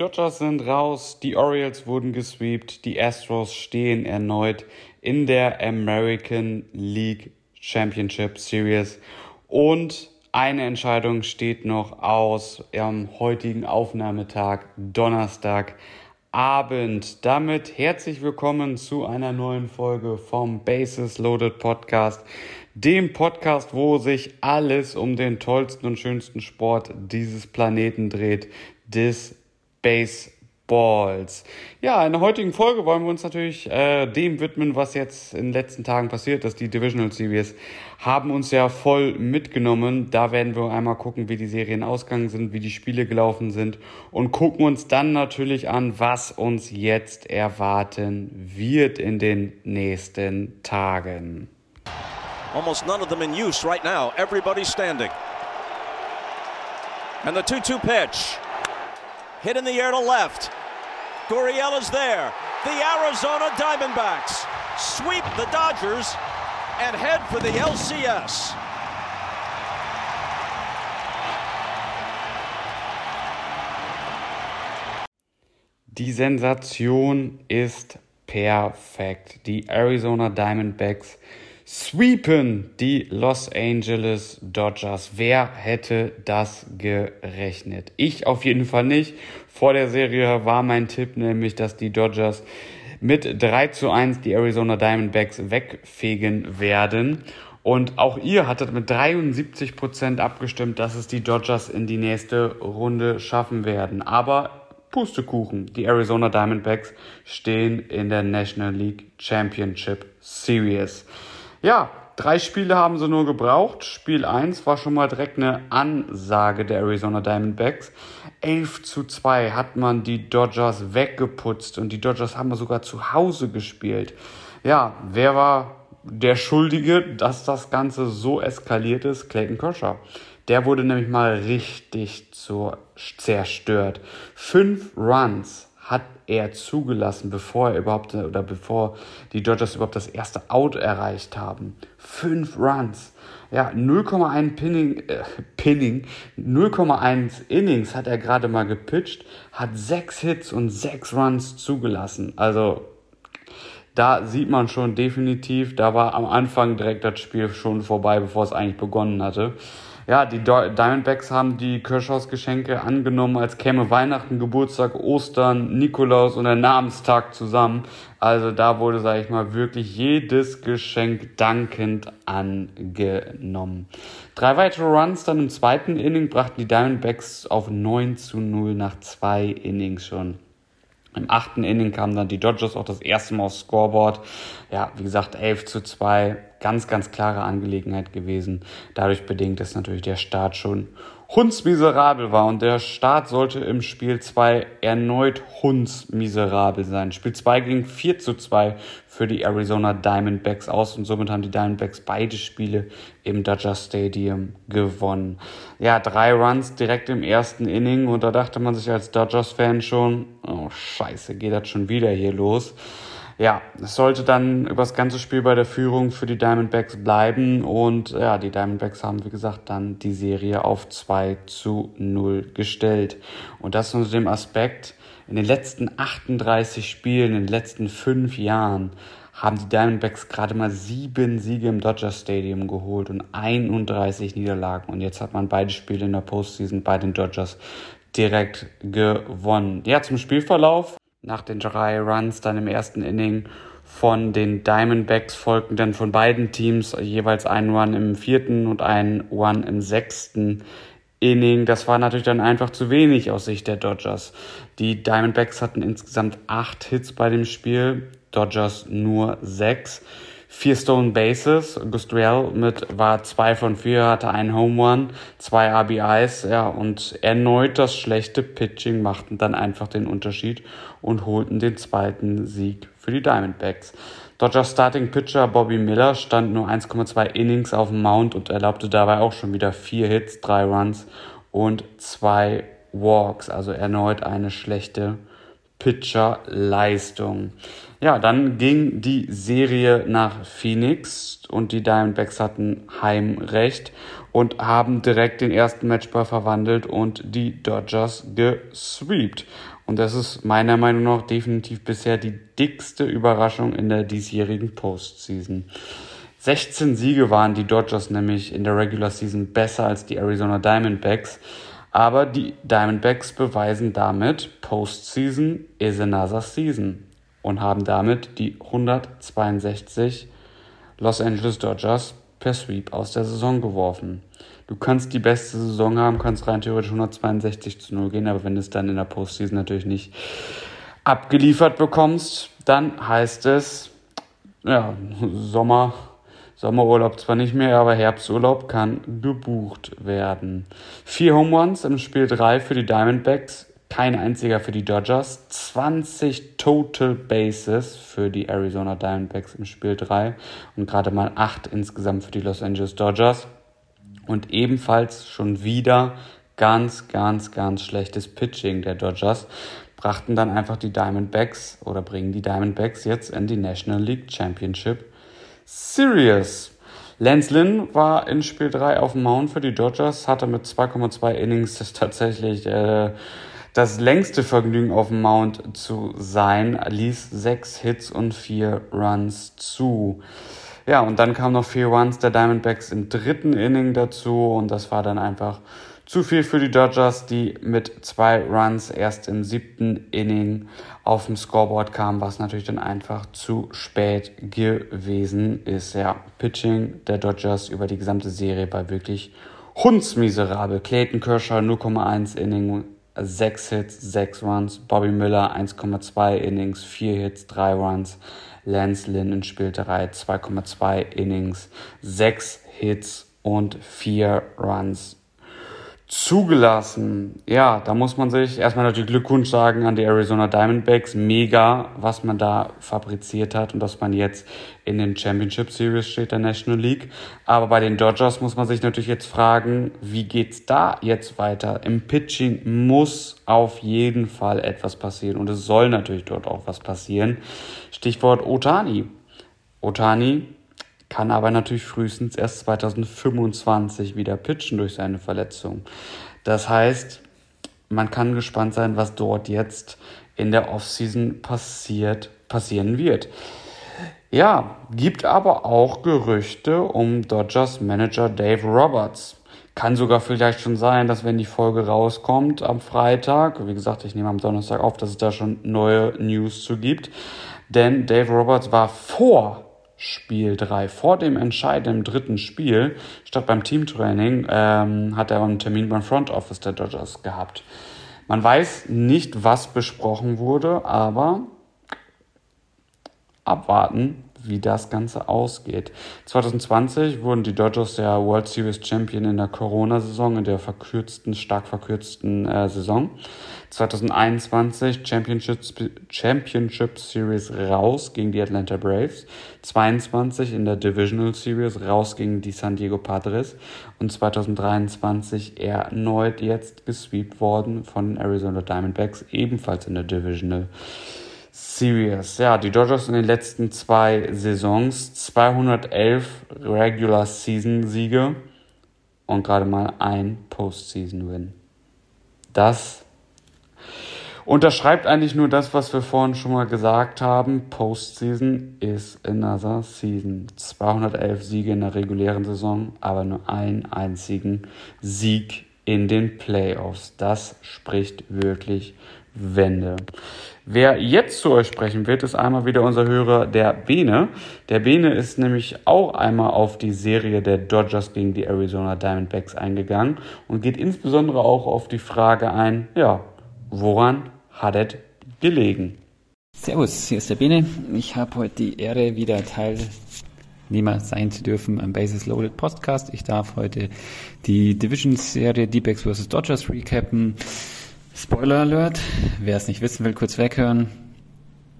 Dodgers sind raus, die Orioles wurden gesweept, die Astros stehen erneut in der American League Championship Series und eine Entscheidung steht noch aus am heutigen Aufnahmetag, Donnerstag. Abend. Damit herzlich willkommen zu einer neuen Folge vom Bases Loaded Podcast, dem Podcast, wo sich alles um den tollsten und schönsten Sport dieses Planeten dreht, des Baseballs. Ja, in der heutigen Folge wollen wir uns natürlich äh, dem widmen, was jetzt in den letzten Tagen passiert ist. Die Divisional Series haben uns ja voll mitgenommen. Da werden wir einmal gucken, wie die Serien ausgegangen sind, wie die Spiele gelaufen sind und gucken uns dann natürlich an, was uns jetzt erwarten wird in den nächsten Tagen. Almost none of them in use right now. Everybody's standing. And the 2 2 pitch. Hit in the air to left. Gurriel is there. The Arizona Diamondbacks sweep the Dodgers and head for the LCS. Die Sensation ist perfekt. Die Arizona Diamondbacks sweepen die Los Angeles Dodgers. Wer hätte das gerechnet? Ich auf jeden Fall nicht. Vor der Serie war mein Tipp nämlich, dass die Dodgers mit 3 zu 1 die Arizona Diamondbacks wegfegen werden. Und auch ihr hattet mit 73 Prozent abgestimmt, dass es die Dodgers in die nächste Runde schaffen werden. Aber Pustekuchen. Die Arizona Diamondbacks stehen in der National League Championship Series. Ja, drei Spiele haben sie nur gebraucht. Spiel 1 war schon mal direkt eine Ansage der Arizona Diamondbacks. 11 zu 2 hat man die Dodgers weggeputzt und die Dodgers haben sogar zu Hause gespielt. Ja, wer war der Schuldige, dass das Ganze so eskaliert ist? Clayton Kershaw. Der wurde nämlich mal richtig zerstört. Fünf Runs hat er zugelassen, bevor er überhaupt oder bevor die Dodgers überhaupt das erste Out erreicht haben. Fünf Runs. Ja, 0,1 Pinning, äh, Pinning, 0,1 Innings hat er gerade mal gepitcht, hat sechs Hits und sechs Runs zugelassen. Also da sieht man schon definitiv, da war am Anfang direkt das Spiel schon vorbei, bevor es eigentlich begonnen hatte. Ja, die Diamondbacks haben die Kershaws Geschenke angenommen, als käme Weihnachten, Geburtstag, Ostern, Nikolaus und der Namenstag zusammen. Also da wurde, sage ich mal, wirklich jedes Geschenk dankend angenommen. Drei weitere Runs dann im zweiten Inning brachten die Diamondbacks auf 9 zu 0 nach zwei Innings schon. Im achten Inning kamen dann die Dodgers auch das erste Mal aufs Scoreboard. Ja, wie gesagt, 11 zu 2. Ganz, ganz klare Angelegenheit gewesen. Dadurch bedingt, dass natürlich der Start schon hundsmiserabel war. Und der Start sollte im Spiel 2 erneut hundsmiserabel sein. Spiel 2 ging 4 zu 2 für die Arizona Diamondbacks aus. Und somit haben die Diamondbacks beide Spiele im Dodger Stadium gewonnen. Ja, drei Runs direkt im ersten Inning. Und da dachte man sich als Dodgers-Fan schon, oh scheiße, geht das schon wieder hier los. Ja, es sollte dann über das ganze Spiel bei der Führung für die Diamondbacks bleiben und ja, die Diamondbacks haben, wie gesagt, dann die Serie auf 2 zu 0 gestellt. Und das unter dem Aspekt, in den letzten 38 Spielen, in den letzten fünf Jahren, haben die Diamondbacks gerade mal sieben Siege im Dodger Stadium geholt und 31 Niederlagen. Und jetzt hat man beide Spiele in der Postseason bei den Dodgers direkt gewonnen. Ja, zum Spielverlauf nach den drei Runs dann im ersten Inning von den Diamondbacks folgten dann von beiden Teams jeweils ein Run im vierten und ein Run im sechsten Inning. Das war natürlich dann einfach zu wenig aus Sicht der Dodgers. Die Diamondbacks hatten insgesamt acht Hits bei dem Spiel. Dodgers nur sechs. Vier Stone Bases. Gustriel mit war zwei von vier, hatte einen Home Run, zwei RBIs, ja, und erneut das schlechte Pitching machten dann einfach den Unterschied und holten den zweiten Sieg für die Diamondbacks. Dodgers Starting Pitcher Bobby Miller stand nur 1,2 Innings auf dem Mount und erlaubte dabei auch schon wieder vier Hits, drei Runs und zwei Walks, also erneut eine schlechte Pitcher-Leistung. Ja, dann ging die Serie nach Phoenix und die Diamondbacks hatten Heimrecht und haben direkt den ersten Matchball verwandelt und die Dodgers gesweept. Und das ist meiner Meinung nach definitiv bisher die dickste Überraschung in der diesjährigen Postseason. 16 Siege waren die Dodgers nämlich in der Regular Season besser als die Arizona Diamondbacks. Aber die Diamondbacks beweisen damit, Postseason is another season und haben damit die 162 Los Angeles Dodgers per Sweep aus der Saison geworfen. Du kannst die beste Saison haben, kannst rein theoretisch 162 zu 0 gehen, aber wenn du es dann in der Postseason natürlich nicht abgeliefert bekommst, dann heißt es, ja, Sommer, Sommerurlaub zwar nicht mehr, aber Herbsturlaub kann gebucht werden. Vier Home Runs im Spiel 3 für die Diamondbacks, kein einziger für die Dodgers. 20 Total Bases für die Arizona Diamondbacks im Spiel 3 und gerade mal 8 insgesamt für die Los Angeles Dodgers. Und ebenfalls schon wieder ganz, ganz, ganz schlechtes Pitching der Dodgers brachten dann einfach die Diamondbacks oder bringen die Diamondbacks jetzt in die National League Championship Series. Lance Lynn war in Spiel 3 auf dem Mount für die Dodgers, hatte mit 2,2 Innings tatsächlich äh, das längste Vergnügen auf dem Mount zu sein, ließ sechs Hits und vier Runs zu. Ja, und dann kamen noch vier Runs der Diamondbacks im dritten Inning dazu und das war dann einfach zu viel für die Dodgers, die mit zwei Runs erst im siebten Inning auf dem Scoreboard kamen, was natürlich dann einfach zu spät gewesen ist. Ja, Pitching der Dodgers über die gesamte Serie war wirklich hundsmiserabel. Clayton Kershaw 0,1 Inning, 6 Hits, 6 Runs. Bobby Miller 1,2 Innings, 4 Hits, 3 Runs. Lance Lynn in Spiel 3 2,2 Innings, 6 Hits und 4 Runs zugelassen. Ja, da muss man sich erstmal natürlich Glückwunsch sagen an die Arizona Diamondbacks. Mega, was man da fabriziert hat und dass man jetzt in den Championship Series steht der National League. Aber bei den Dodgers muss man sich natürlich jetzt fragen, wie geht's da jetzt weiter? Im Pitching muss auf jeden Fall etwas passieren und es soll natürlich dort auch was passieren. Stichwort Otani. Otani kann aber natürlich frühestens erst 2025 wieder pitchen durch seine Verletzung. Das heißt, man kann gespannt sein, was dort jetzt in der Offseason passiert, passieren wird. Ja, gibt aber auch Gerüchte um Dodgers Manager Dave Roberts. Kann sogar vielleicht schon sein, dass wenn die Folge rauskommt am Freitag, wie gesagt, ich nehme am Donnerstag auf, dass es da schon neue News zu gibt. Denn Dave Roberts war vor Spiel 3. Vor dem entscheidenden dritten Spiel, statt beim Teamtraining, ähm, hat er einen Termin beim Front Office der Dodgers gehabt. Man weiß nicht, was besprochen wurde, aber abwarten, wie das Ganze ausgeht. 2020 wurden die Dodgers der World Series Champion in der Corona-Saison, in der verkürzten, stark verkürzten äh, Saison. 2021 Championship, Championship Series raus gegen die Atlanta Braves, 22 in der Divisional Series raus gegen die San Diego Padres und 2023 erneut jetzt gesweept worden von den Arizona Diamondbacks, ebenfalls in der Divisional Series. Ja, die Dodgers in den letzten zwei Saisons 211 Regular Season Siege und gerade mal ein Postseason Win. Das unterschreibt eigentlich nur das, was wir vorhin schon mal gesagt haben. Postseason is another season. 211 Siege in der regulären Saison, aber nur einen einzigen Sieg in den Playoffs. Das spricht wirklich Wände. Wer jetzt zu euch sprechen wird, ist einmal wieder unser Hörer, der Bene. Der Bene ist nämlich auch einmal auf die Serie der Dodgers gegen die Arizona Diamondbacks eingegangen und geht insbesondere auch auf die Frage ein, ja, woran es gelegen? Servus, hier ist der Bene. Ich habe heute die Ehre, wieder Teilnehmer sein zu dürfen am Basis Loaded Podcast. Ich darf heute die Division-Serie D-Backs vs. Dodgers recappen. Spoiler Alert, wer es nicht wissen will, kurz weghören.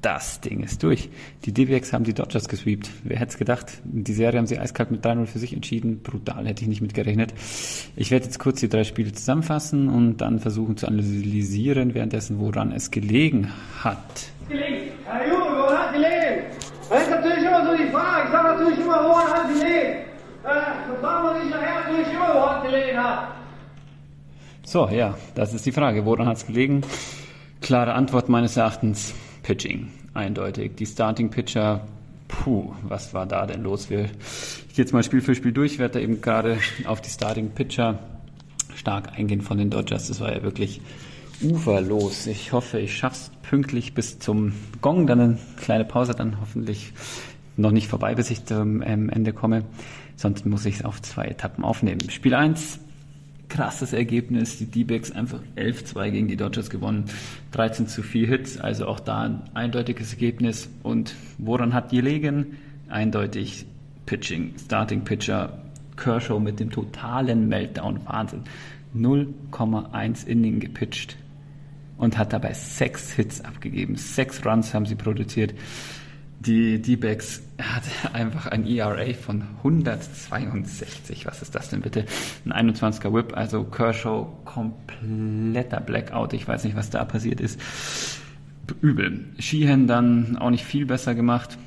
Das Ding ist durch. Die D-Backs haben die Dodgers gesweept. Wer hätte es gedacht? Die Serie haben sie eiskalt mit 3-0 für sich entschieden. Brutal, hätte ich nicht mitgerechnet. Ich werde jetzt kurz die drei Spiele zusammenfassen und dann versuchen zu analysieren, währenddessen, woran es gelegen hat gelegen? Junge, woran hat gelegen? Das ist natürlich immer so die Frage. Ich sage natürlich immer, woran hat gelegen? Äh, das sagen wir nicht nachher natürlich immer, woran gelegen hat. So, ja, das ist die Frage. Woran hat es gelegen? Klare Antwort meines Erachtens, Pitching. Eindeutig. Die Starting Pitcher, puh, was war da denn los? Wir, ich gehe jetzt mal Spiel für Spiel durch, werde da eben gerade auf die Starting Pitcher stark eingehen von den Dodgers. Das war ja wirklich uferlos. Ich hoffe, ich schaff's pünktlich bis zum Gong, dann eine kleine Pause, dann hoffentlich noch nicht vorbei, bis ich zum ähm, Ende komme. Sonst muss ich es auf zwei Etappen aufnehmen. Spiel 1, krasses Ergebnis. Die D-Backs einfach 11-2 gegen die Dodgers gewonnen. 13 zu 4 Hits, also auch da ein eindeutiges Ergebnis. Und woran hat die gelegen? Eindeutig Pitching, Starting Pitcher, Kershaw mit dem totalen Meltdown. Wahnsinn. 0,1 Inning gepitcht und hat dabei sechs Hits abgegeben. Sechs Runs haben sie produziert. Die D-Backs hat einfach ein ERA von 162. Was ist das denn bitte? Ein 21er Whip, also Kershaw kompletter Blackout. Ich weiß nicht, was da passiert ist. Übel. Sheehan dann auch nicht viel besser gemacht.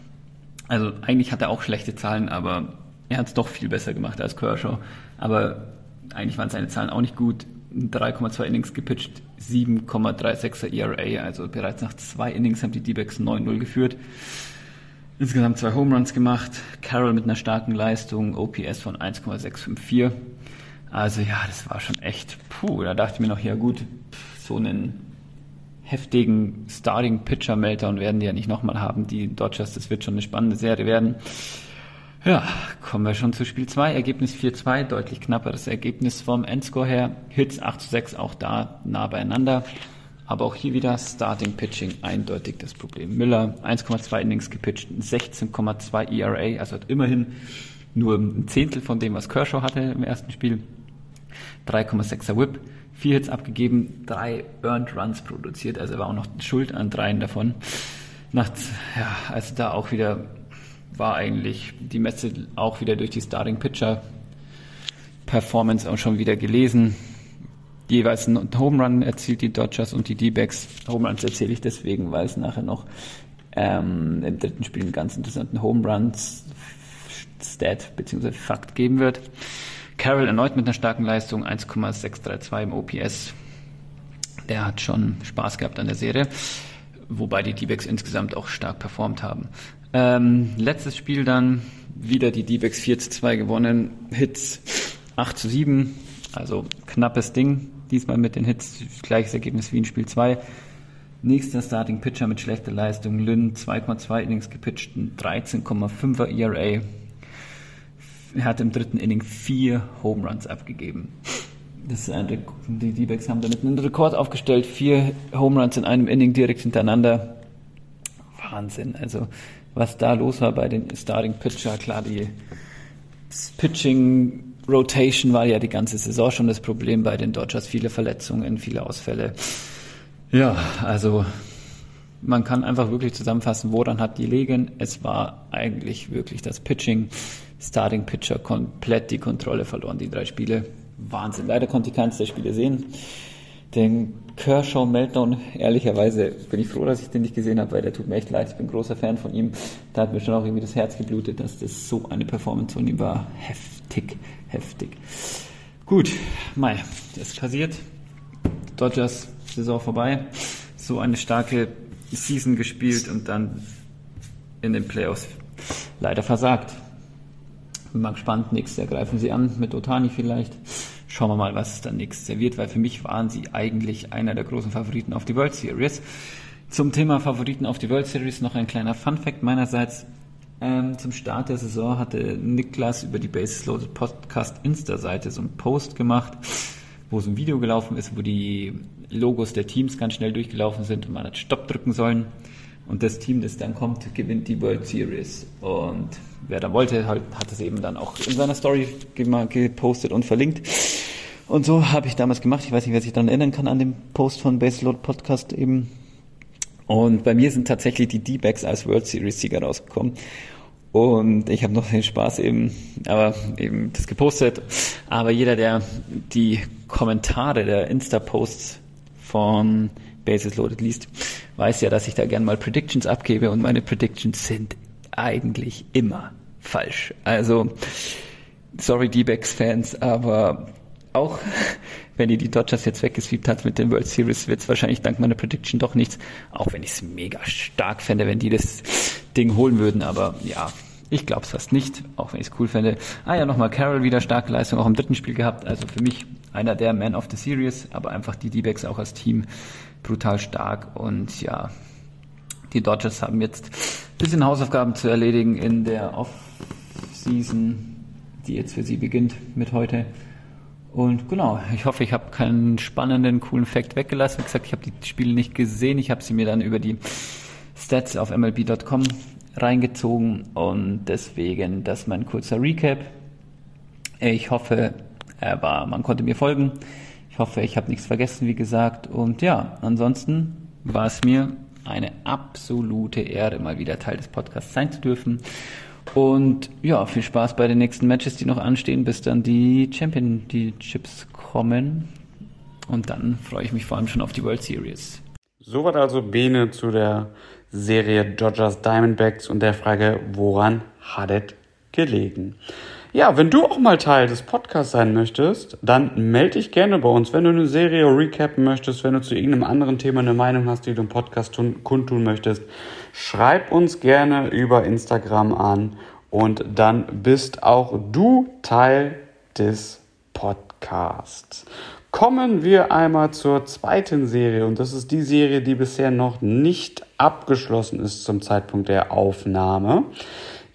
Also eigentlich hat er auch schlechte Zahlen, aber er hat es doch viel besser gemacht als Kershaw. Aber eigentlich waren seine Zahlen auch nicht gut. 3,2 Innings gepitcht, 7,36er ERA, also bereits nach zwei Innings haben die D-Backs 9-0 geführt. Insgesamt zwei Home Runs gemacht, Carroll mit einer starken Leistung, OPS von 1,654. Also ja, das war schon echt, puh, da dachte ich mir noch, ja gut, so einen heftigen Starting Pitcher Meltdown werden die ja nicht nochmal haben. Die Dodgers, das wird schon eine spannende Serie werden. Ja, kommen wir schon zu Spiel 2. Ergebnis 4-2, deutlich knapperes Ergebnis vom Endscore her. Hits 8 6, auch da nah beieinander. Aber auch hier wieder Starting Pitching eindeutig das Problem. Müller 1,2 Innings gepitcht, 16,2 ERA, also hat immerhin nur ein Zehntel von dem, was Kershaw hatte im ersten Spiel. 3,6er Whip, 4 Hits abgegeben, 3 Earned Runs produziert, also er war auch noch schuld an dreien davon. Nach, ja, also da auch wieder war eigentlich die Messe auch wieder durch die Starting Pitcher Performance auch schon wieder gelesen. Jeweils einen Home Run erzielt die Dodgers und die D-Backs. Home Runs erzähle ich deswegen, weil es nachher noch ähm, im dritten Spiel einen ganz interessanten Home Runs Stat bzw. Fakt geben wird. Carroll erneut mit einer starken Leistung, 1,632 im OPS. Der hat schon Spaß gehabt an der Serie, wobei die D-Backs insgesamt auch stark performt haben. Ähm, letztes Spiel dann wieder die D-Backs 4 zu 2 gewonnen. Hits 8 zu 7, also knappes Ding. Diesmal mit den Hits gleiches Ergebnis wie in Spiel 2. Nächster Starting Pitcher mit schlechter Leistung. Lynn 2,2 Innings gepitcht, 13,5er ERA. Er hat im dritten Inning vier Home Runs abgegeben. Das ist ein die D-Backs haben damit einen Rekord aufgestellt. Vier Home Runs in einem Inning direkt hintereinander. Wahnsinn. Also was da los war bei den Starting Pitcher. Klar, die Pitching Rotation war ja die ganze Saison schon das Problem bei den Dodgers. Viele Verletzungen, viele Ausfälle. Ja, also man kann einfach wirklich zusammenfassen, woran hat die Legen. Es war eigentlich wirklich das Pitching. Starting Pitcher komplett die Kontrolle verloren, die drei Spiele. Wahnsinn. Leider konnte ich keines der Spiele sehen. Den Kershaw Meltdown, ehrlicherweise bin ich froh, dass ich den nicht gesehen habe, weil der tut mir echt leid. Ich bin großer Fan von ihm. Da hat mir schon auch irgendwie das Herz geblutet, dass das so eine Performance von ihm war. Heftig, heftig. Gut, Mai, das passiert. Dodgers Saison vorbei. So eine starke Season gespielt und dann in den Playoffs leider versagt. Bin mal gespannt, nächstes Jahr greifen sie an, mit Otani vielleicht. Schauen wir mal, was dann nächstes Jahr wird, weil für mich waren sie eigentlich einer der großen Favoriten auf die World Series. Zum Thema Favoriten auf die World Series noch ein kleiner Fun Fact meinerseits. Ähm, zum Start der Saison hatte Niklas über die Basis Podcast Insta-Seite so einen Post gemacht, wo so ein Video gelaufen ist, wo die Logos der Teams ganz schnell durchgelaufen sind und man hat Stopp drücken sollen. Und das Team, das dann kommt, gewinnt die World Series. Und wer da wollte, halt, hat es eben dann auch in seiner Story gepostet und verlinkt. Und so habe ich damals gemacht. Ich weiß nicht, wer sich daran erinnern kann an dem Post von Baseload Podcast eben. Und bei mir sind tatsächlich die D-Backs als World Series Sieger rausgekommen. Und ich habe noch den Spaß eben, aber eben das gepostet. Aber jeder, der die Kommentare der Insta-Posts von Basis Loaded liest, weiß ja, dass ich da gern mal Predictions abgebe und meine Predictions sind eigentlich immer falsch. Also, sorry D-Backs-Fans, aber auch wenn ihr die Dodgers jetzt weggesweept hat mit den World Series, wird es wahrscheinlich dank meiner Prediction doch nichts. Auch wenn ich es mega stark fände, wenn die das Ding holen würden. Aber ja, ich glaube es fast nicht, auch wenn ich es cool fände. Ah ja, nochmal Carroll wieder starke Leistung, auch im dritten Spiel gehabt. Also für mich einer der Man of the Series, aber einfach die D-Backs auch als Team brutal stark. Und ja, die Dodgers haben jetzt ein bisschen Hausaufgaben zu erledigen in der Off-Season, die jetzt für sie beginnt mit heute. Und genau, ich hoffe, ich habe keinen spannenden, coolen Fact weggelassen. Wie gesagt, ich habe die Spiele nicht gesehen. Ich habe sie mir dann über die Stats auf MLB.com reingezogen und deswegen das mein kurzer Recap. Ich hoffe, er war, man konnte mir folgen. Ich hoffe, ich habe nichts vergessen, wie gesagt. Und ja, ansonsten war es mir eine absolute Ehre, mal wieder Teil des Podcasts sein zu dürfen. Und ja, viel Spaß bei den nächsten Matches, die noch anstehen, bis dann die Championships kommen. Und dann freue ich mich vor allem schon auf die World Series. Soweit also Bene zu der Serie Dodgers Diamondbacks und der Frage, woran hat es gelegen? Ja, wenn du auch mal Teil des Podcasts sein möchtest, dann melde dich gerne bei uns. Wenn du eine Serie recappen möchtest, wenn du zu irgendeinem anderen Thema eine Meinung hast, die du im Podcast tun, kundtun möchtest, schreib uns gerne über Instagram an und dann bist auch du Teil des Podcasts. Kommen wir einmal zur zweiten Serie und das ist die Serie, die bisher noch nicht abgeschlossen ist zum Zeitpunkt der Aufnahme.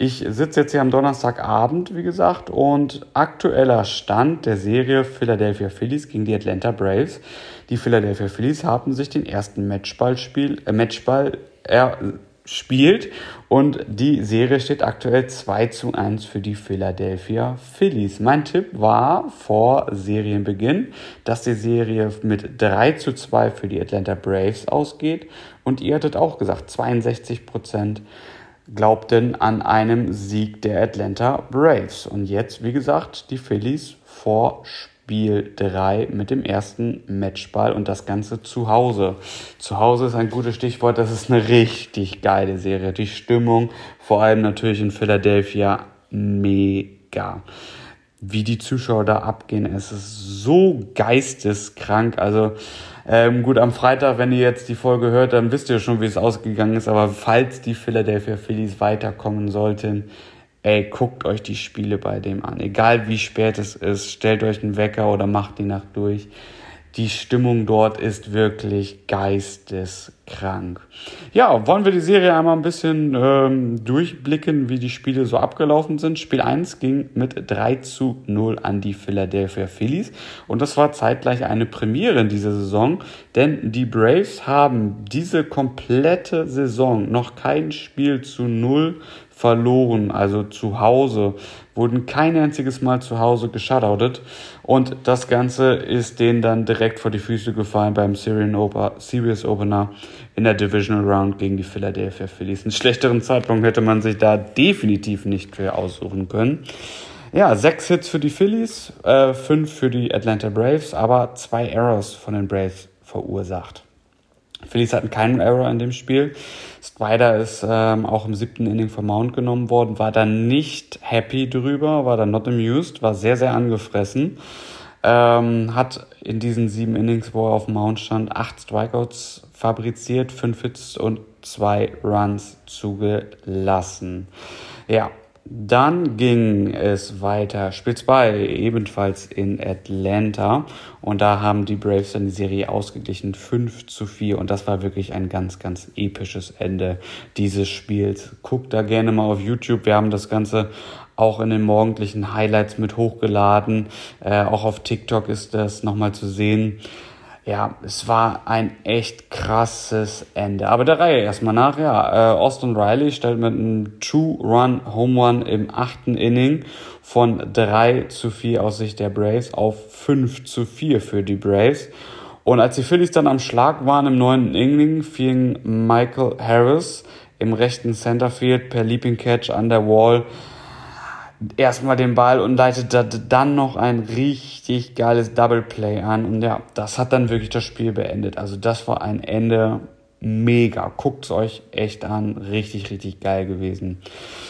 Ich sitze jetzt hier am Donnerstagabend, wie gesagt, und aktueller Stand der Serie Philadelphia Phillies gegen die Atlanta Braves. Die Philadelphia Phillies haben sich den ersten Matchball-Spiel, äh, Matchball erspielt und die Serie steht aktuell 2 zu 1 für die Philadelphia Phillies. Mein Tipp war vor Serienbeginn, dass die Serie mit 3 zu 2 für die Atlanta Braves ausgeht und ihr hattet auch gesagt, 62 Prozent glaubten an einem Sieg der Atlanta Braves. Und jetzt, wie gesagt, die Phillies vor Spiel 3 mit dem ersten Matchball und das Ganze zu Hause. Zu Hause ist ein gutes Stichwort, das ist eine richtig geile Serie. Die Stimmung, vor allem natürlich in Philadelphia, mega. Wie die Zuschauer da abgehen, es ist so geisteskrank. Also ähm, gut, am Freitag, wenn ihr jetzt die Folge hört, dann wisst ihr schon, wie es ausgegangen ist. Aber falls die Philadelphia Phillies weiterkommen sollten, ey, guckt euch die Spiele bei dem an. Egal wie spät es ist, stellt euch einen Wecker oder macht die Nacht durch die Stimmung dort ist wirklich geisteskrank. Ja, wollen wir die Serie einmal ein bisschen ähm, durchblicken, wie die Spiele so abgelaufen sind. Spiel 1 ging mit 3 zu 0 an die Philadelphia Phillies und das war zeitgleich eine Premiere in dieser Saison, denn die Braves haben diese komplette Saison noch kein Spiel zu 0 verloren, also zu Hause, wurden kein einziges Mal zu Hause geshoutoutet und das Ganze ist denen dann direkt vor die Füße gefallen beim Syrian Oper, Series Opener in der Divisional Round gegen die Philadelphia Phillies. Einen schlechteren Zeitpunkt hätte man sich da definitiv nicht für aussuchen können. Ja, sechs Hits für die Phillies, äh, fünf für die Atlanta Braves, aber zwei Errors von den Braves verursacht. Phillies hatten keinen Error in dem Spiel. Strider ist ähm, auch im siebten Inning vom Mount genommen worden, war dann nicht happy drüber, war dann not amused, war sehr, sehr angefressen. Ähm, hat in diesen sieben Innings, wo er auf dem Mount stand, acht Strikeouts fabriziert, fünf Hits und zwei Runs zugelassen. Ja, dann ging es weiter, Spiel 2, ebenfalls in Atlanta. Und da haben die Braves dann die Serie ausgeglichen, 5 zu 4. Und das war wirklich ein ganz, ganz episches Ende dieses Spiels. Guckt da gerne mal auf YouTube. Wir haben das Ganze auch in den morgendlichen Highlights mit hochgeladen. Äh, auch auf TikTok ist das nochmal zu sehen ja, es war ein echt krasses Ende. Aber der Reihe erstmal nach, ja, äh, Austin Riley stellt mit einem Two-Run-Home-Run im achten Inning von 3 zu 4 aus Sicht der Braves auf 5 zu 4 für die Braves. Und als die Phillies dann am Schlag waren im neunten Inning, fing Michael Harris im rechten Centerfield per Leaping Catch an der Wall erstmal den Ball und leitete dann noch ein richtig geiles Double Play an. Und ja, das hat dann wirklich das Spiel beendet. Also das war ein Ende mega. Guckt's euch echt an. Richtig, richtig geil gewesen.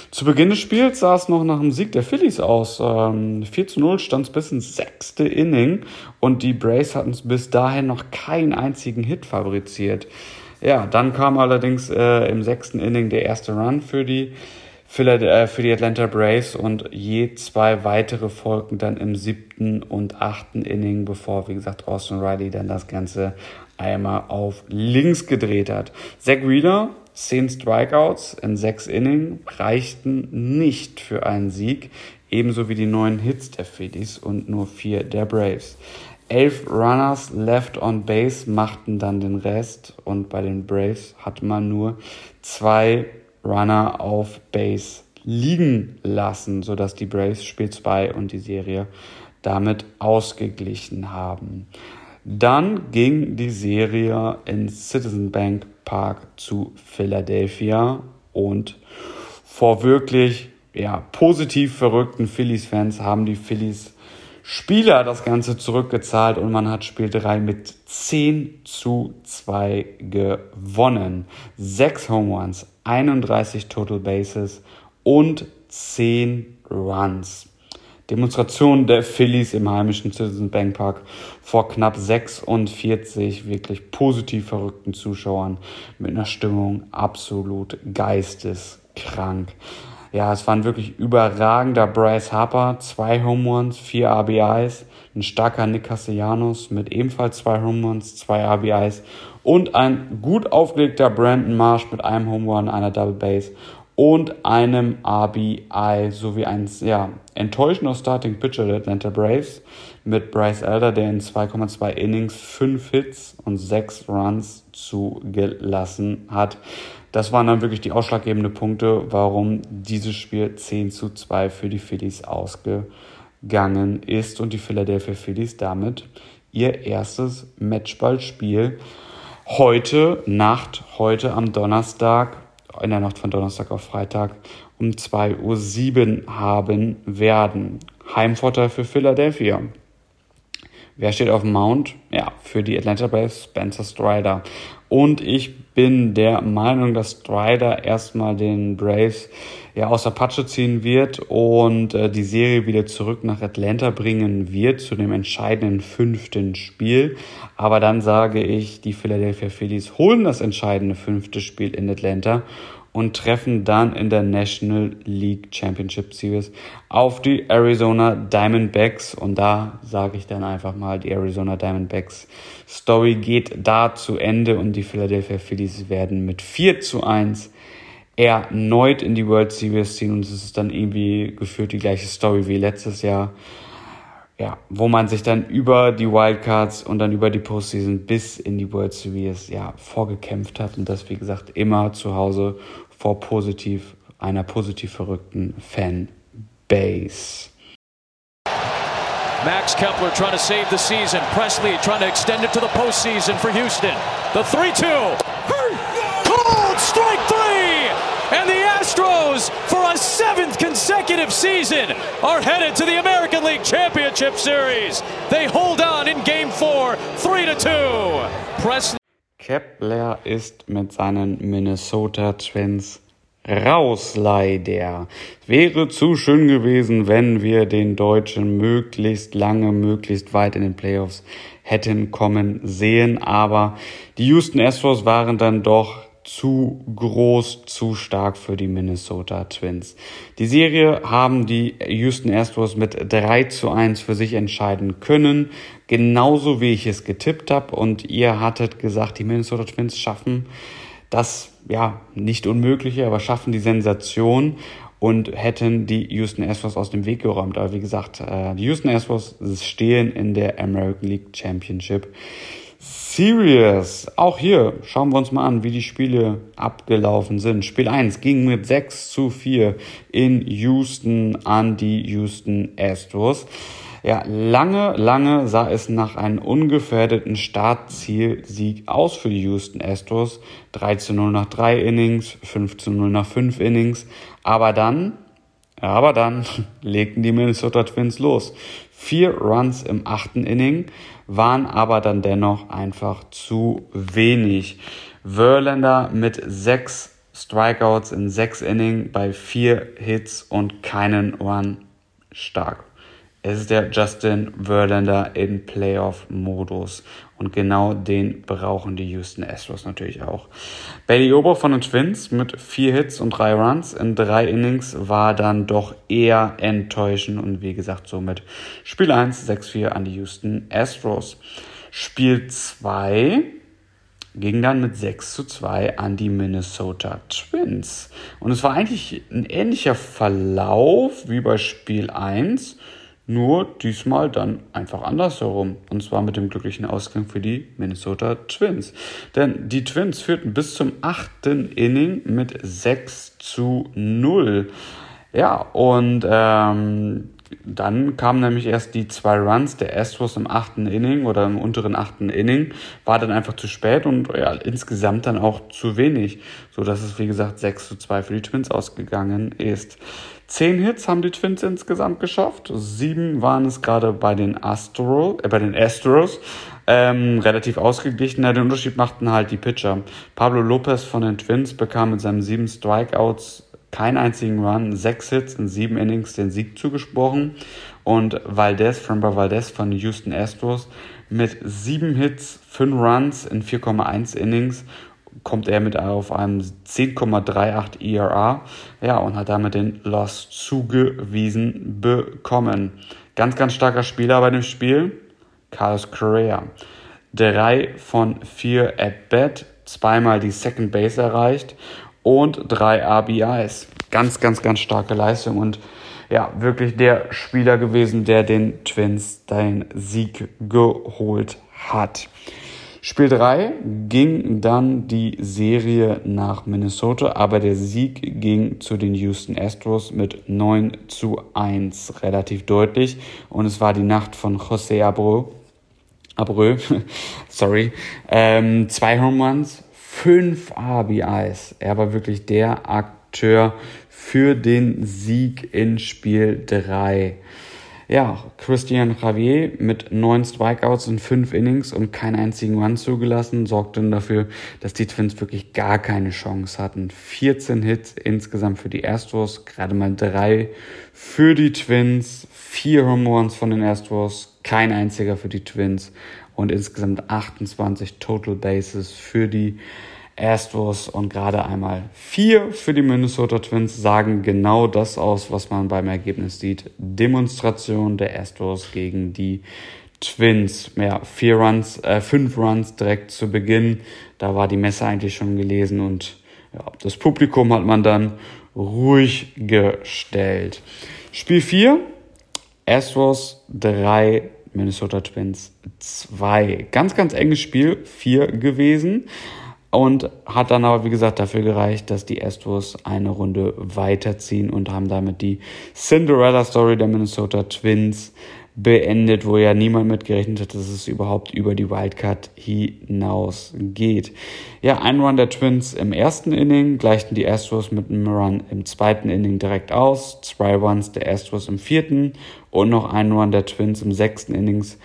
Zu Beginn des Spiels sah es noch nach dem Sieg der Phillies aus. Ähm, 4 zu 0 stand es bis ins sechste Inning und die Braves hatten bis dahin noch keinen einzigen Hit fabriziert. Ja, dann kam allerdings äh, im sechsten Inning der erste Run für die für die Atlanta Braves und je zwei weitere folgten dann im siebten und achten Inning, bevor, wie gesagt, Austin Riley dann das Ganze einmal auf links gedreht hat. Zach Wheeler, zehn Strikeouts in sechs Innings reichten nicht für einen Sieg, ebenso wie die neun Hits der Phillies und nur vier der Braves. Elf Runners left on base machten dann den Rest und bei den Braves hatte man nur zwei Runner auf Base liegen lassen, sodass die Braves Spiel 2 und die Serie damit ausgeglichen haben. Dann ging die Serie ins Citizen Bank Park zu Philadelphia und vor wirklich ja, positiv verrückten Phillies-Fans haben die Phillies Spieler das Ganze zurückgezahlt und man hat Spiel 3 mit 10 zu 2 gewonnen. 6 Home Runs, 31 Total Bases und 10 Runs. Demonstration der Phillies im heimischen Citizen Bank Park vor knapp 46 wirklich positiv verrückten Zuschauern mit einer Stimmung absolut geisteskrank. Ja, es war ein wirklich überragender Bryce Harper, zwei Home Runs, vier RBIs, ein starker Nick Castellanos mit ebenfalls zwei Home Runs, zwei RBIs und ein gut aufgelegter Brandon Marsh mit einem Home Run, einer Double Base und einem RBI sowie ein ja, enttäuschender Starting Pitcher der Atlanta Braves mit Bryce Elder, der in 2,2 Innings fünf Hits und sechs Runs zugelassen hat. Das waren dann wirklich die ausschlaggebenden Punkte, warum dieses Spiel 10 zu 2 für die Phillies ausgegangen ist und die Philadelphia Phillies damit ihr erstes Matchballspiel heute Nacht, heute am Donnerstag, in der Nacht von Donnerstag auf Freitag um 2.07 Uhr haben werden. Heimvorteil für Philadelphia. Wer steht auf dem Mount? Ja, für die Atlanta Braves Spencer Strider. Und ich bin der Meinung, dass Strider erstmal den Braves ja aus der Patsche ziehen wird und äh, die Serie wieder zurück nach Atlanta bringen wird zu dem entscheidenden fünften Spiel. Aber dann sage ich, die Philadelphia Phillies holen das entscheidende fünfte Spiel in Atlanta und treffen dann in der National League Championship Series auf die Arizona Diamondbacks. Und da sage ich dann einfach mal, die Arizona Diamondbacks Story geht da zu Ende und die Philadelphia Phillies werden mit 4 zu 1 erneut in die World Series ziehen und es ist dann irgendwie gefühlt die gleiche Story wie letztes Jahr. Ja, wo man sich dann über die Wildcards und dann über die Postseason bis in die World Series ja vorgekämpft hat und das wie gesagt immer zu Hause vor positiv einer positiv verrückten Fanbase. Max Kepler trying to save the season. Presley trying to extend it to the postseason for Houston. The 3 2. Called strike three! And the Astros, for a seventh consecutive season, are headed to the American League Championship Series. They hold on in game four, 3 to 2. Presley. Kepler ist mit seinen Minnesota Twins raus, leider. Wäre zu schön gewesen, wenn wir den Deutschen möglichst lange, möglichst weit in den Playoffs hätten kommen sehen, aber die Houston Astros waren dann doch zu groß, zu stark für die Minnesota Twins. Die Serie haben die Houston Astros mit 3 zu 1 für sich entscheiden können, genauso wie ich es getippt habe und ihr hattet gesagt, die Minnesota Twins schaffen das ja nicht Unmögliche, aber schaffen die Sensation und hätten die Houston Astros aus dem Weg geräumt. Aber wie gesagt, äh, die Houston Astros stehen in der American League Championship Series. Auch hier schauen wir uns mal an, wie die Spiele abgelaufen sind. Spiel 1 ging mit 6 zu 4 in Houston an die Houston Astros. Ja, lange, lange sah es nach einem ungefährdeten Startzielsieg aus für die Houston Astros. 3 zu 0 nach 3 Innings, 5 zu 0 nach 5 Innings. Aber dann, aber dann legten die Minnesota Twins los. Vier Runs im achten Inning waren aber dann dennoch einfach zu wenig. Verlander mit sechs Strikeouts in sechs Innings bei vier Hits und keinen Run stark. Es ist der Justin Verlander in Playoff-Modus. Und genau den brauchen die Houston Astros natürlich auch. Bailey Ober von den Twins mit vier Hits und drei Runs in drei Innings war dann doch eher enttäuschend. Und wie gesagt, somit Spiel 1, 6-4 an die Houston Astros. Spiel 2 ging dann mit 6 zu 2 an die Minnesota Twins. Und es war eigentlich ein ähnlicher Verlauf wie bei Spiel 1 nur diesmal dann einfach andersherum. Und zwar mit dem glücklichen Ausgang für die Minnesota Twins. Denn die Twins führten bis zum achten Inning mit 6 zu 0. Ja, und ähm, dann kamen nämlich erst die zwei Runs der Astros im achten Inning oder im unteren achten Inning, war dann einfach zu spät und ja, insgesamt dann auch zu wenig, so dass es wie gesagt 6 zu 2 für die Twins ausgegangen ist. Zehn Hits haben die Twins insgesamt geschafft. Sieben waren es gerade bei den Astro, äh, bei den Astros. Ähm, relativ ausgeglichen. Ja, den Unterschied machten halt die Pitcher. Pablo Lopez von den Twins bekam mit seinen sieben Strikeouts keinen einzigen Run, sechs Hits in sieben Innings den Sieg zugesprochen. Und Valdez, Framber Valdez von den Houston Astros mit sieben Hits, fünf Runs in 4,1 Innings kommt er mit auf einem 10,38 ERA ja, und hat damit den Loss zugewiesen bekommen. Ganz, ganz starker Spieler bei dem Spiel, Carlos Correa. Drei von vier at bat, zweimal die Second Base erreicht und drei RBIs. Ganz, ganz, ganz starke Leistung und ja, wirklich der Spieler gewesen, der den Twins den Sieg geholt hat. Spiel 3 ging dann die Serie nach Minnesota, aber der Sieg ging zu den Houston Astros mit 9 zu 1 relativ deutlich und es war die Nacht von José Abreu. Abreu, sorry, ähm, zwei Home Runs, fünf RBIs. Er war wirklich der Akteur für den Sieg in Spiel 3. Ja, Christian Javier mit neun Strikeouts in fünf Innings und keinen einzigen Run zugelassen, sorgte dafür, dass die Twins wirklich gar keine Chance hatten. 14 Hits insgesamt für die Astros, gerade mal drei für die Twins, vier Home Runs von den Astros, kein einziger für die Twins und insgesamt 28 Total Bases für die Astros und gerade einmal vier für die Minnesota Twins sagen genau das aus, was man beim Ergebnis sieht. Demonstration der Astros gegen die Twins. Ja, vier Runs, äh, fünf Runs direkt zu Beginn. Da war die Messe eigentlich schon gelesen und ja, das Publikum hat man dann ruhig gestellt. Spiel 4, Astros 3, Minnesota Twins 2. Ganz, ganz enges Spiel, 4 gewesen. Und hat dann aber, wie gesagt, dafür gereicht, dass die Astros eine Runde weiterziehen und haben damit die Cinderella Story der Minnesota Twins beendet, wo ja niemand mit gerechnet hat, dass es überhaupt über die Wildcard hinaus geht. Ja, ein Run der Twins im ersten Inning gleichten die Astros mit einem Run im zweiten Inning direkt aus. Zwei Runs der Astros im vierten und noch ein Run der Twins im sechsten Innings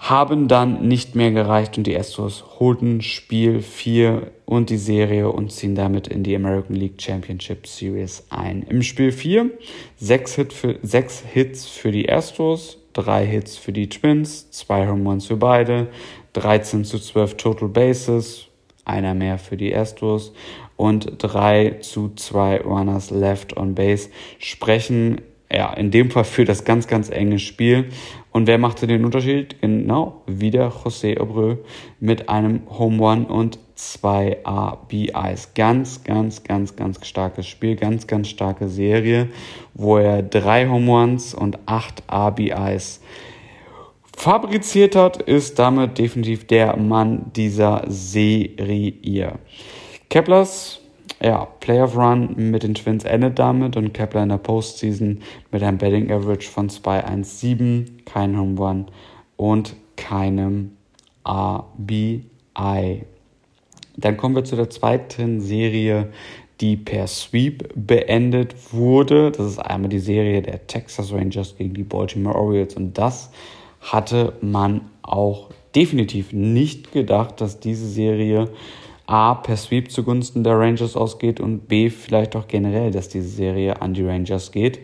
haben dann nicht mehr gereicht und die Astros holten Spiel 4 und die Serie und ziehen damit in die American League Championship Series ein. Im Spiel 4 sechs, Hit für, sechs Hits für die Astros, drei Hits für die Twins, zwei Home Runs für beide, 13 zu 12 Total Bases, einer mehr für die Astros und 3 zu 2 Runners left on base sprechen ja, in dem Fall für das ganz, ganz enge Spiel. Und wer machte den Unterschied? Genau, wieder José Obreu mit einem Home Run und zwei RBIs. Ganz, ganz, ganz, ganz starkes Spiel, ganz, ganz starke Serie, wo er drei Home Runs und acht RBIs fabriziert hat, ist damit definitiv der Mann dieser Serie. Keplers ja, Playoff Run mit den Twins endet damit und Kepler in der Postseason mit einem Betting Average von 2,17, kein Home Run und keinem RBI. Dann kommen wir zu der zweiten Serie, die per Sweep beendet wurde. Das ist einmal die Serie der Texas Rangers gegen die Baltimore Orioles und das hatte man auch definitiv nicht gedacht, dass diese Serie A per Sweep zugunsten der Rangers ausgeht und B vielleicht auch generell, dass diese Serie an die Rangers geht.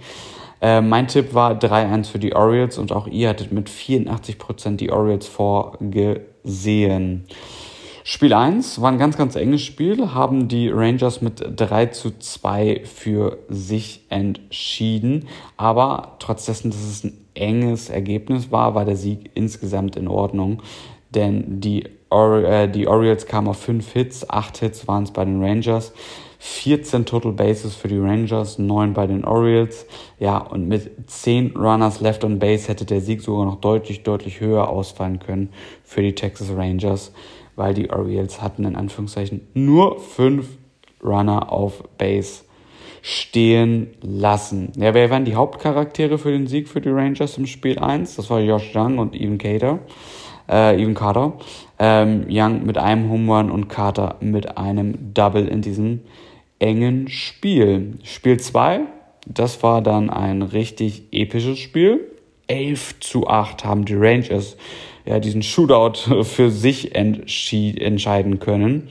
Äh, mein Tipp war 3-1 für die Orioles und auch ihr hattet mit 84% die Orioles vorgesehen. Spiel 1 war ein ganz, ganz enges Spiel, haben die Rangers mit 3 zu 2 für sich entschieden. Aber trotz dessen, dass es ein enges Ergebnis war, war der Sieg insgesamt in Ordnung. Denn die, Or äh, die Orioles kamen auf 5 Hits, 8 Hits waren es bei den Rangers. 14 Total Bases für die Rangers, 9 bei den Orioles. Ja, und mit 10 Runners left on base hätte der Sieg sogar noch deutlich, deutlich höher ausfallen können für die Texas Rangers weil die Orioles hatten in Anführungszeichen nur fünf Runner auf Base stehen lassen. Ja, wer waren die Hauptcharaktere für den Sieg für die Rangers im Spiel 1? Das war Josh Young und Evan Carter. Äh, Evan Carter. Ähm, Young mit einem Home Run und Carter mit einem Double in diesem engen Spiel. Spiel 2, das war dann ein richtig episches Spiel. 11 zu 8 haben die Rangers ja, diesen Shootout für sich entscheiden können.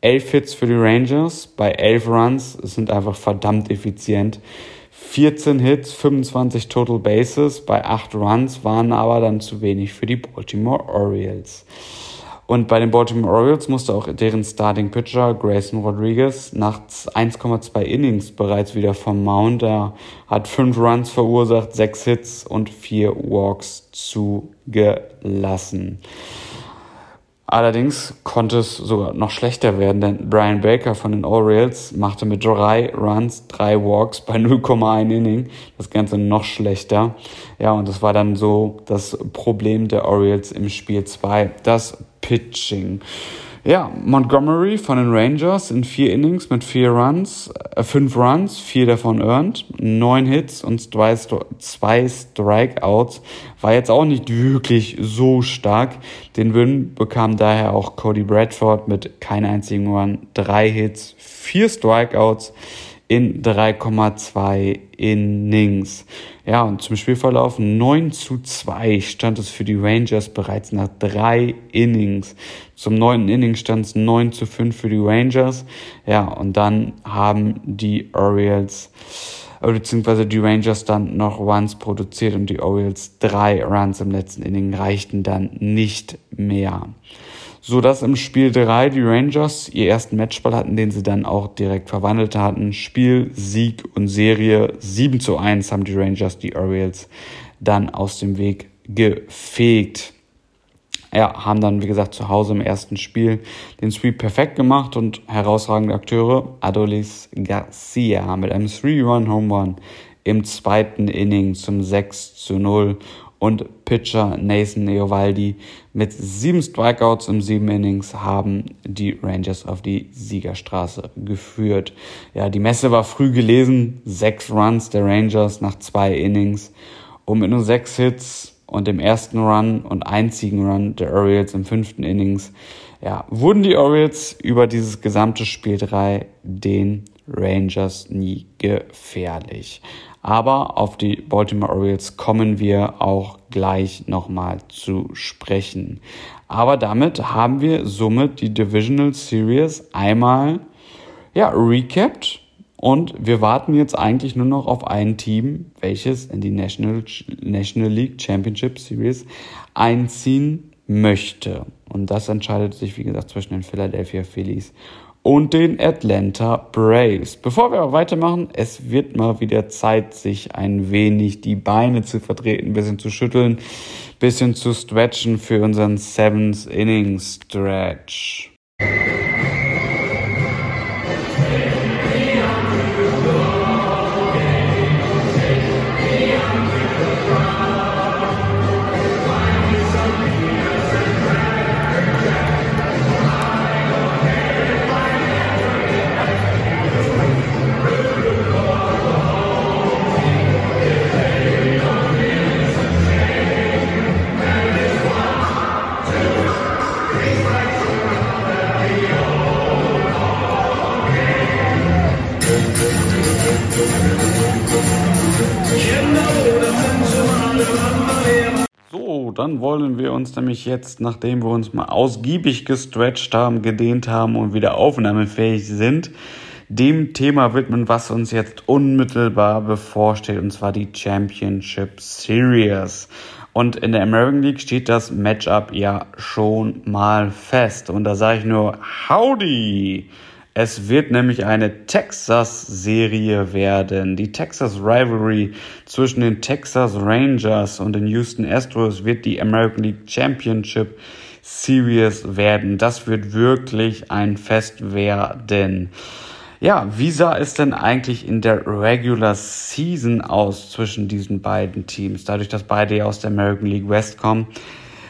Elf Hits für die Rangers bei elf Runs sind einfach verdammt effizient. 14 Hits, 25 Total Bases bei 8 Runs waren aber dann zu wenig für die Baltimore Orioles. Und bei den Baltimore Orioles musste auch deren Starting Pitcher Grayson Rodriguez nach 1,2 Innings bereits wieder vom Mount. Er hat 5 Runs verursacht, 6 Hits und 4 Walks zugelassen. Allerdings konnte es sogar noch schlechter werden, denn Brian Baker von den Orioles machte mit drei Runs, drei Walks bei 0,1 Inning das Ganze noch schlechter. Ja, und das war dann so das Problem der Orioles im Spiel 2, das Pitching. Ja, Montgomery von den Rangers in vier Innings mit vier Runs, äh, fünf Runs, vier davon earned, neun Hits und zwei, zwei Strikeouts. War jetzt auch nicht wirklich so stark. Den Win bekam daher auch Cody Bradford mit keinem einzigen Run, drei Hits, vier Strikeouts in 3,2 Innings. Ja, und zum Spielverlauf 9 zu 2 stand es für die Rangers bereits nach drei Innings. Zum neunten Inning stand es 9 zu 5 für die Rangers. Ja, und dann haben die Orioles äh, beziehungsweise die Rangers dann noch Runs produziert und die Orioles drei Runs im letzten Inning reichten dann nicht mehr so dass im Spiel 3 die Rangers ihr ersten Matchball hatten, den sie dann auch direkt verwandelt hatten. Spiel, Sieg und Serie 7 zu 1 haben die Rangers die Orioles dann aus dem Weg gefegt. Ja, haben dann, wie gesagt, zu Hause im ersten Spiel den Sweep perfekt gemacht und herausragende Akteure Adolis Garcia mit einem 3-Run-Home-Run im zweiten Inning zum 6 zu 0 und Pitcher Nathan Eovaldi mit sieben Strikeouts im sieben Innings haben die Rangers auf die Siegerstraße geführt. Ja, die Messe war früh gelesen. Sechs Runs der Rangers nach zwei Innings und mit nur sechs Hits und dem ersten Run und einzigen Run der Orioles im fünften Innings, ja, wurden die Orioles über dieses gesamte Spiel drei den Rangers nie gefährlich. Aber auf die Baltimore Orioles kommen wir auch gleich nochmal zu sprechen. Aber damit haben wir somit die Divisional Series einmal ja, recapped und wir warten jetzt eigentlich nur noch auf ein Team, welches in die National, National League Championship Series einziehen möchte. Und das entscheidet sich, wie gesagt, zwischen den Philadelphia Phillies und den Atlanta Braves. Bevor wir aber weitermachen, es wird mal wieder Zeit, sich ein wenig die Beine zu vertreten, ein bisschen zu schütteln, ein bisschen zu stretchen für unseren Seventh Inning Stretch. Dann wollen wir uns nämlich jetzt, nachdem wir uns mal ausgiebig gestretched haben, gedehnt haben und wieder aufnahmefähig sind, dem Thema widmen, was uns jetzt unmittelbar bevorsteht, und zwar die Championship Series. Und in der American League steht das Matchup ja schon mal fest. Und da sage ich nur Howdy! Es wird nämlich eine Texas-Serie werden. Die Texas Rivalry zwischen den Texas Rangers und den Houston Astros wird die American League Championship Series werden. Das wird wirklich ein Fest werden. Ja, wie sah es denn eigentlich in der Regular Season aus zwischen diesen beiden Teams? Dadurch, dass beide ja aus der American League West kommen,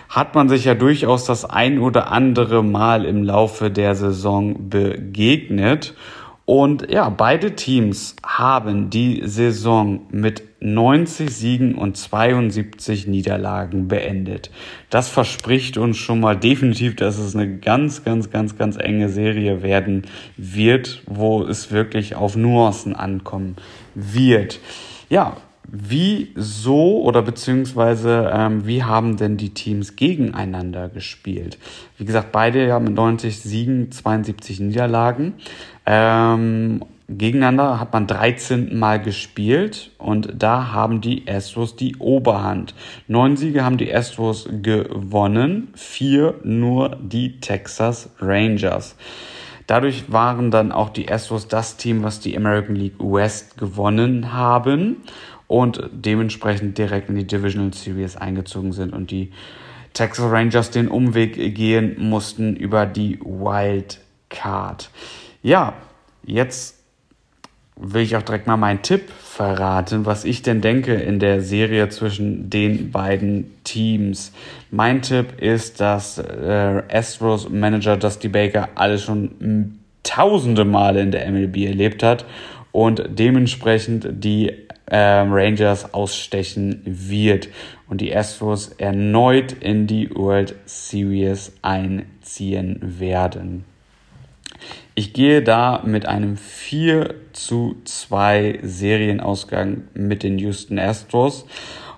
hat man sich ja durchaus das ein oder andere Mal im Laufe der Saison begegnet. Und ja, beide Teams haben die Saison mit 90 Siegen und 72 Niederlagen beendet. Das verspricht uns schon mal definitiv, dass es eine ganz, ganz, ganz, ganz enge Serie werden wird, wo es wirklich auf Nuancen ankommen wird. Ja, Wieso oder beziehungsweise ähm, wie haben denn die Teams gegeneinander gespielt? Wie gesagt, beide haben 90 Siegen, 72 Niederlagen. Ähm, gegeneinander hat man 13 Mal gespielt und da haben die Astros die Oberhand. Neun Siege haben die Astros gewonnen, vier nur die Texas Rangers. Dadurch waren dann auch die Astros das Team, was die American League West gewonnen haben und dementsprechend direkt in die Divisional Series eingezogen sind und die Texas Rangers den Umweg gehen mussten über die Wild Card. Ja, jetzt will ich auch direkt mal meinen Tipp verraten, was ich denn denke in der Serie zwischen den beiden Teams. Mein Tipp ist, dass äh, Astros Manager Dusty Baker alles schon tausende Male in der MLB erlebt hat und dementsprechend die ähm, Rangers ausstechen wird und die Astros erneut in die World Series einziehen werden. Ich gehe da mit einem 4 zu 2 Serienausgang mit den Houston Astros.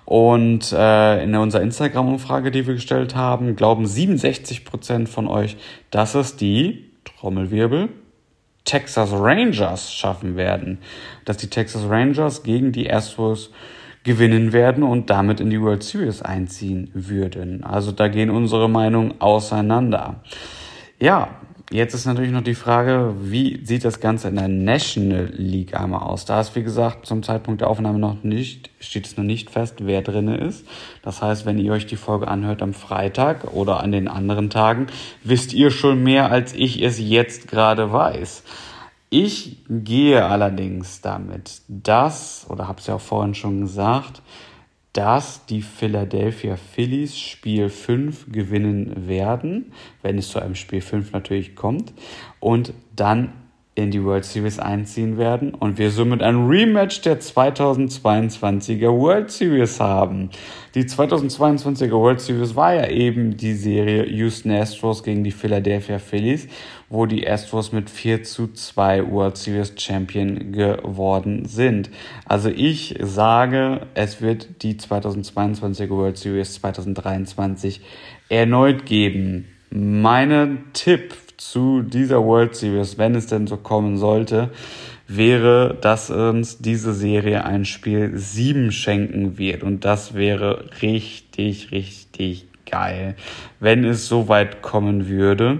Und äh, in unserer Instagram-Umfrage, die wir gestellt haben, glauben 67% von euch, dass es die Trommelwirbel Texas Rangers schaffen werden. Dass die Texas Rangers gegen die Astros gewinnen werden und damit in die World Series einziehen würden. Also da gehen unsere Meinungen auseinander. Ja, Jetzt ist natürlich noch die Frage, wie sieht das Ganze in der National League einmal aus? Da ist, wie gesagt, zum Zeitpunkt der Aufnahme noch nicht, steht es noch nicht fest, wer drinne ist. Das heißt, wenn ihr euch die Folge anhört am Freitag oder an den anderen Tagen, wisst ihr schon mehr, als ich es jetzt gerade weiß. Ich gehe allerdings damit, dass, oder habe es ja auch vorhin schon gesagt, dass die Philadelphia Phillies Spiel 5 gewinnen werden, wenn es zu einem Spiel 5 natürlich kommt, und dann in die World Series einziehen werden und wir somit ein Rematch der 2022er World Series haben. Die 2022er World Series war ja eben die Serie Houston Astros gegen die Philadelphia Phillies, wo die Astros mit 4 zu 2 World Series Champion geworden sind. Also ich sage, es wird die 2022er World Series 2023 erneut geben. Meine Tipp zu dieser World Series, wenn es denn so kommen sollte, wäre, dass uns diese Serie ein Spiel 7 schenken wird. Und das wäre richtig, richtig geil, wenn es so weit kommen würde.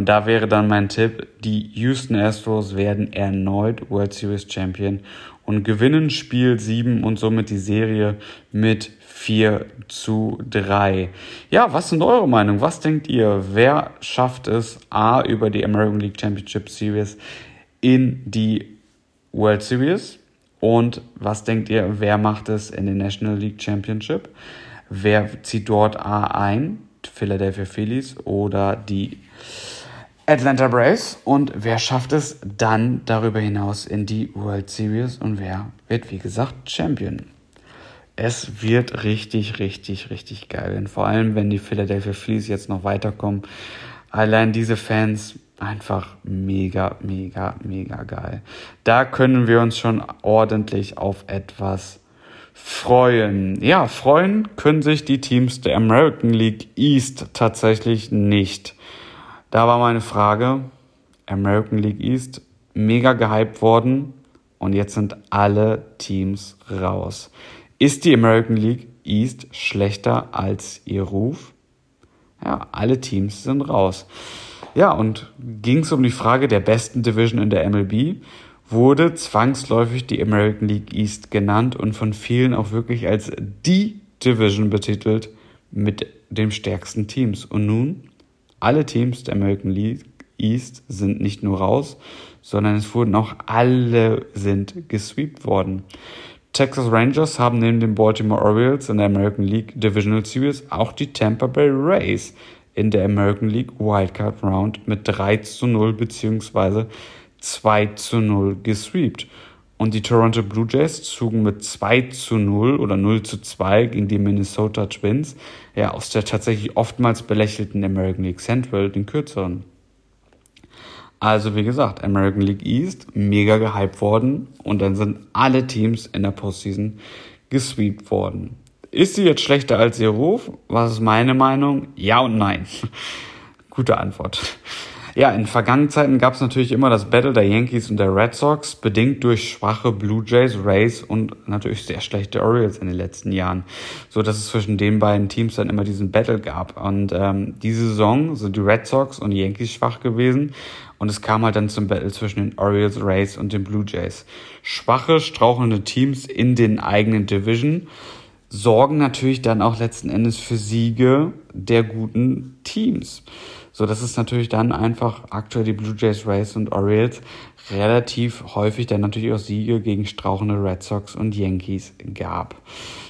Und da wäre dann mein Tipp, die Houston Astros werden erneut World Series Champion und gewinnen Spiel 7 und somit die Serie mit 4 zu 3. Ja, was sind eure Meinung? Was denkt ihr? Wer schafft es A über die American League Championship Series in die World Series? Und was denkt ihr, wer macht es in die National League Championship? Wer zieht dort A ein? Philadelphia Phillies oder die Atlanta Braves und wer schafft es dann darüber hinaus in die World Series und wer wird wie gesagt Champion? Es wird richtig, richtig, richtig geil. Und vor allem, wenn die Philadelphia Phillies jetzt noch weiterkommen. Allein diese Fans einfach mega, mega, mega geil. Da können wir uns schon ordentlich auf etwas freuen. Ja, freuen können sich die Teams der American League East tatsächlich nicht. Da war meine Frage, American League East, mega gehypt worden und jetzt sind alle Teams raus. Ist die American League East schlechter als ihr Ruf? Ja, alle Teams sind raus. Ja, und ging es um die Frage der besten Division in der MLB, wurde zwangsläufig die American League East genannt und von vielen auch wirklich als die Division betitelt mit den stärksten Teams. Und nun, alle Teams der American League East sind nicht nur raus, sondern es wurden auch alle sind gesweept worden. Texas Rangers haben neben den Baltimore Orioles in der American League Divisional Series auch die Tampa Bay Rays in der American League Wildcard Round mit 3 zu 0 bzw. 2 zu 0 gesweept. Und die Toronto Blue Jays zogen mit 2 zu 0 oder 0 zu 2 gegen die Minnesota Twins, ja, aus der tatsächlich oftmals belächelten American League Central, den kürzeren. Also wie gesagt, American League East, mega gehypt worden und dann sind alle Teams in der Postseason gesweept worden. Ist sie jetzt schlechter als ihr Ruf? Was ist meine Meinung? Ja und nein. Gute Antwort. Ja, in vergangenen Zeiten gab es natürlich immer das Battle der Yankees und der Red Sox, bedingt durch schwache Blue Jays, Rays und natürlich sehr schlechte Orioles in den letzten Jahren. So dass es zwischen den beiden Teams dann immer diesen Battle gab. Und ähm, diese Saison sind die Red Sox und die Yankees schwach gewesen. Und es kam halt dann zum Battle zwischen den Orioles, Rays und den Blue Jays. Schwache, strauchelnde Teams in den eigenen Division sorgen natürlich dann auch letzten Endes für Siege der guten Teams. So dass es natürlich dann einfach aktuell die Blue Jays, Rays und Orioles relativ häufig dann natürlich auch Siege gegen strauchende Red Sox und Yankees gab.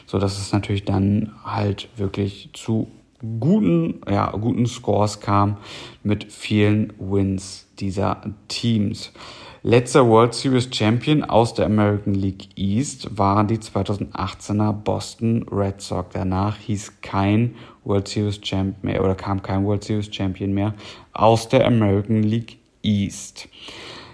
So dass es natürlich dann halt wirklich zu guten, ja, guten Scores kam mit vielen Wins dieser Teams. Letzter World Series Champion aus der American League East waren die 2018er Boston Red Sox. Danach hieß kein World Series Champion mehr oder kam kein World Series Champion mehr aus der American League East.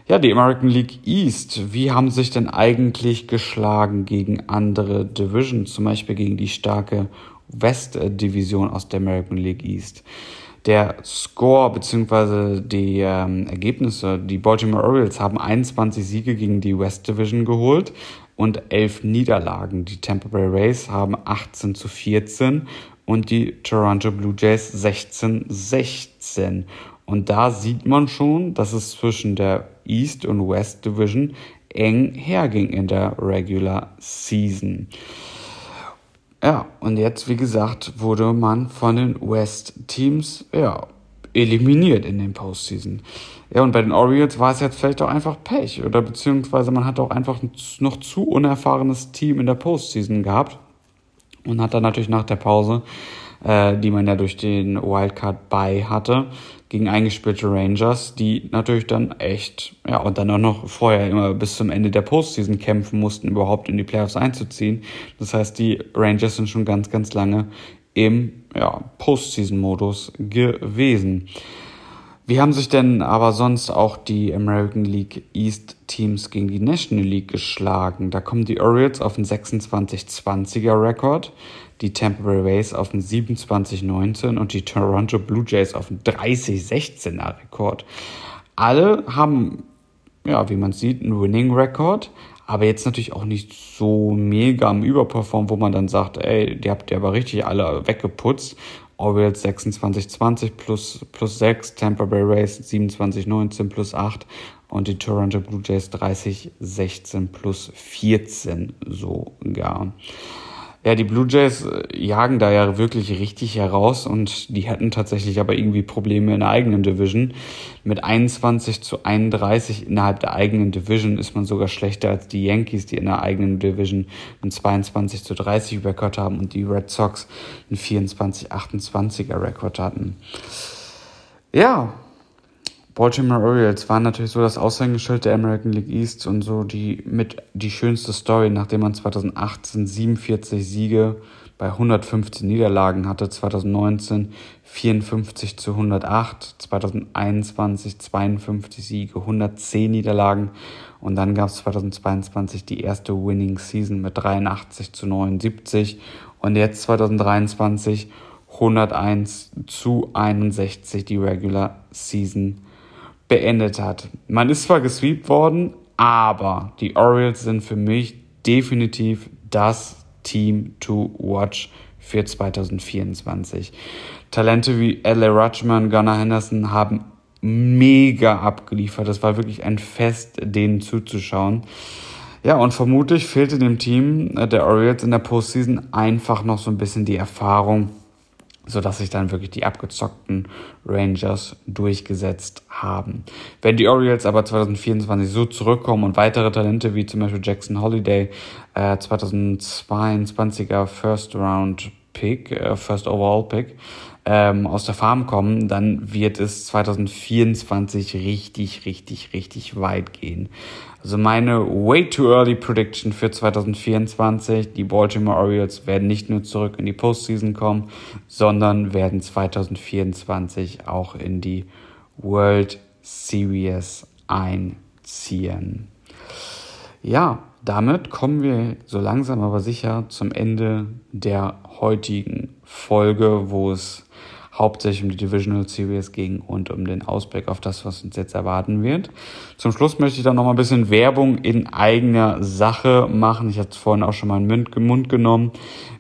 Ja, die American League East, wie haben sich denn eigentlich geschlagen gegen andere Divisions, zum Beispiel gegen die starke West Division aus der American League East? der Score bzw. die ähm, Ergebnisse, die Baltimore Orioles haben 21 Siege gegen die West Division geholt und 11 Niederlagen. Die Tampa Bay Rays haben 18 zu 14 und die Toronto Blue Jays 16 16. Und da sieht man schon, dass es zwischen der East und West Division eng herging in der Regular Season. Ja, und jetzt, wie gesagt, wurde man von den West-Teams, ja, eliminiert in den Postseason. Ja, und bei den Orioles war es jetzt vielleicht auch einfach Pech oder beziehungsweise man hat auch einfach ein noch zu unerfahrenes Team in der Postseason gehabt und hat dann natürlich nach der Pause, äh, die man ja durch den Wildcard bei hatte, gegen eingespielte Rangers, die natürlich dann echt, ja, und dann auch noch vorher immer bis zum Ende der Postseason kämpfen mussten, überhaupt in die Playoffs einzuziehen. Das heißt, die Rangers sind schon ganz, ganz lange im ja, Postseason-Modus gewesen. Wie haben sich denn aber sonst auch die American League East Teams gegen die National League geschlagen? Da kommen die Orioles auf einen 26-20er Rekord, die Tampa Bay Rays auf einen 27-19 und die Toronto Blue Jays auf einen 30-16er Rekord. Alle haben, ja, wie man sieht, einen Winning Rekord, aber jetzt natürlich auch nicht so mega am Überperform, wo man dann sagt, ey, die habt ihr aber richtig alle weggeputzt Orioles 26-20 plus, plus 6, Tampa Bay Rays 27-19 plus 8 und die Toronto Blue Jays 30-16 plus 14 sogar. Ja, die Blue Jays äh, jagen da ja wirklich richtig heraus und die hatten tatsächlich aber irgendwie Probleme in der eigenen Division. Mit 21 zu 31 innerhalb der eigenen Division ist man sogar schlechter als die Yankees, die in der eigenen Division einen 22 zu 30 Rekord haben und die Red Sox einen 24 28er Rekord hatten. Ja, Baltimore Orioles waren natürlich so das Aushängeschild der American League East und so die mit die schönste Story, nachdem man 2018 47 Siege bei 115 Niederlagen hatte. 2019 54 zu 108, 2021 52 Siege, 110 Niederlagen und dann gab es 2022 die erste Winning Season mit 83 zu 79 und jetzt 2023 101 zu 61 die Regular Season beendet hat. Man ist zwar gesweept worden, aber die Orioles sind für mich definitiv das Team to watch für 2024. Talente wie L.A. Rutschman, Gunnar Henderson haben mega abgeliefert. Das war wirklich ein Fest, denen zuzuschauen. Ja, und vermutlich fehlte dem Team äh, der Orioles in der Postseason einfach noch so ein bisschen die Erfahrung, sodass sich dann wirklich die abgezockten Rangers durchgesetzt haben. Wenn die Orioles aber 2024 so zurückkommen und weitere Talente wie zum Beispiel Jackson Holiday, äh, 2022er First Round Pick, äh, First Overall Pick, ähm, aus der Farm kommen, dann wird es 2024 richtig, richtig, richtig weit gehen. Also meine way too early Prediction für 2024, die Baltimore Orioles werden nicht nur zurück in die Postseason kommen, sondern werden 2024 auch in die World Series einziehen. Ja, damit kommen wir so langsam aber sicher zum Ende der heutigen Folge, wo es hauptsächlich um die Divisional Series ging und um den Ausblick auf das, was uns jetzt erwarten wird. Zum Schluss möchte ich dann noch mal ein bisschen Werbung in eigener Sache machen. Ich hatte es vorhin auch schon mal in den Mund genommen.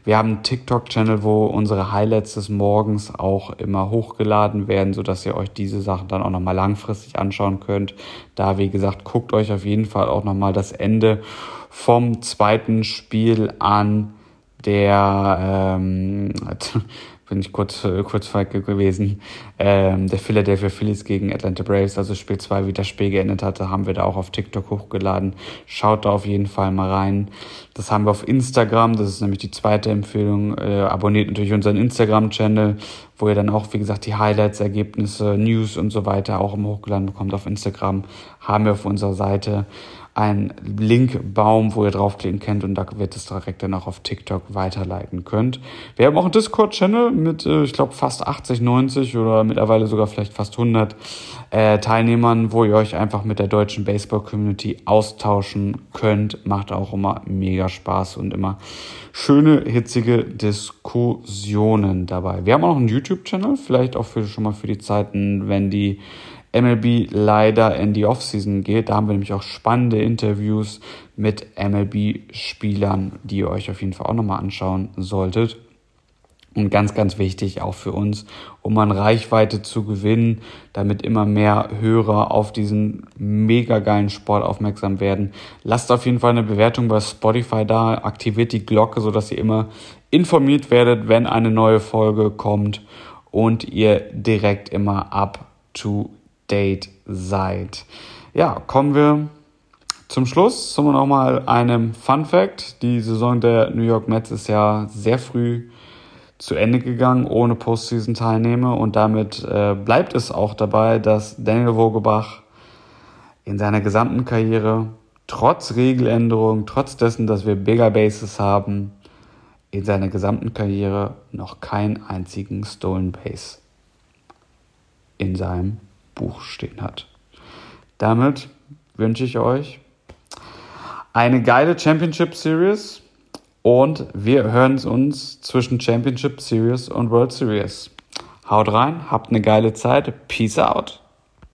Wir haben einen TikTok-Channel, wo unsere Highlights des Morgens auch immer hochgeladen werden, sodass ihr euch diese Sachen dann auch noch mal langfristig anschauen könnt. Da, wie gesagt, guckt euch auf jeden Fall auch noch mal das Ende vom zweiten Spiel an der ähm, bin ich kurz, äh, kurz gewesen, ähm, der Philadelphia Phillies gegen Atlanta Braves, also Spiel 2, wie das Spiel geendet hatte, haben wir da auch auf TikTok hochgeladen. Schaut da auf jeden Fall mal rein. Das haben wir auf Instagram, das ist nämlich die zweite Empfehlung. Äh, abonniert natürlich unseren Instagram-Channel, wo ihr dann auch, wie gesagt, die Highlights, Ergebnisse, News und so weiter auch immer hochgeladen bekommt auf Instagram. Haben wir auf unserer Seite ein Linkbaum, wo ihr draufklicken könnt und da wird es direkt dann auch auf TikTok weiterleiten könnt. Wir haben auch einen Discord-Channel mit, äh, ich glaube, fast 80, 90 oder mittlerweile sogar vielleicht fast 100 äh, Teilnehmern, wo ihr euch einfach mit der deutschen Baseball-Community austauschen könnt. Macht auch immer mega Spaß und immer schöne, hitzige Diskussionen dabei. Wir haben auch noch einen YouTube-Channel, vielleicht auch für, schon mal für die Zeiten, wenn die MLB leider in die Offseason geht. Da haben wir nämlich auch spannende Interviews mit MLB-Spielern, die ihr euch auf jeden Fall auch nochmal anschauen solltet. Und ganz, ganz wichtig auch für uns, um an Reichweite zu gewinnen, damit immer mehr Hörer auf diesen mega geilen Sport aufmerksam werden. Lasst auf jeden Fall eine Bewertung bei Spotify da, aktiviert die Glocke, sodass ihr immer informiert werdet, wenn eine neue Folge kommt und ihr direkt immer up to Date seid. Ja, kommen wir zum Schluss zum nochmal einem Fun Fact. Die Saison der New York Mets ist ja sehr früh zu Ende gegangen, ohne Postseason-Teilnehmer und damit äh, bleibt es auch dabei, dass Daniel Vogelbach in seiner gesamten Karriere trotz Regeländerung, trotz dessen, dass wir Bigger Bases haben, in seiner gesamten Karriere noch keinen einzigen Stolen Base in seinem Buch stehen hat. Damit wünsche ich euch eine geile Championship Series und wir hören uns zwischen Championship Series und World Series. Haut rein, habt eine geile Zeit. Peace out.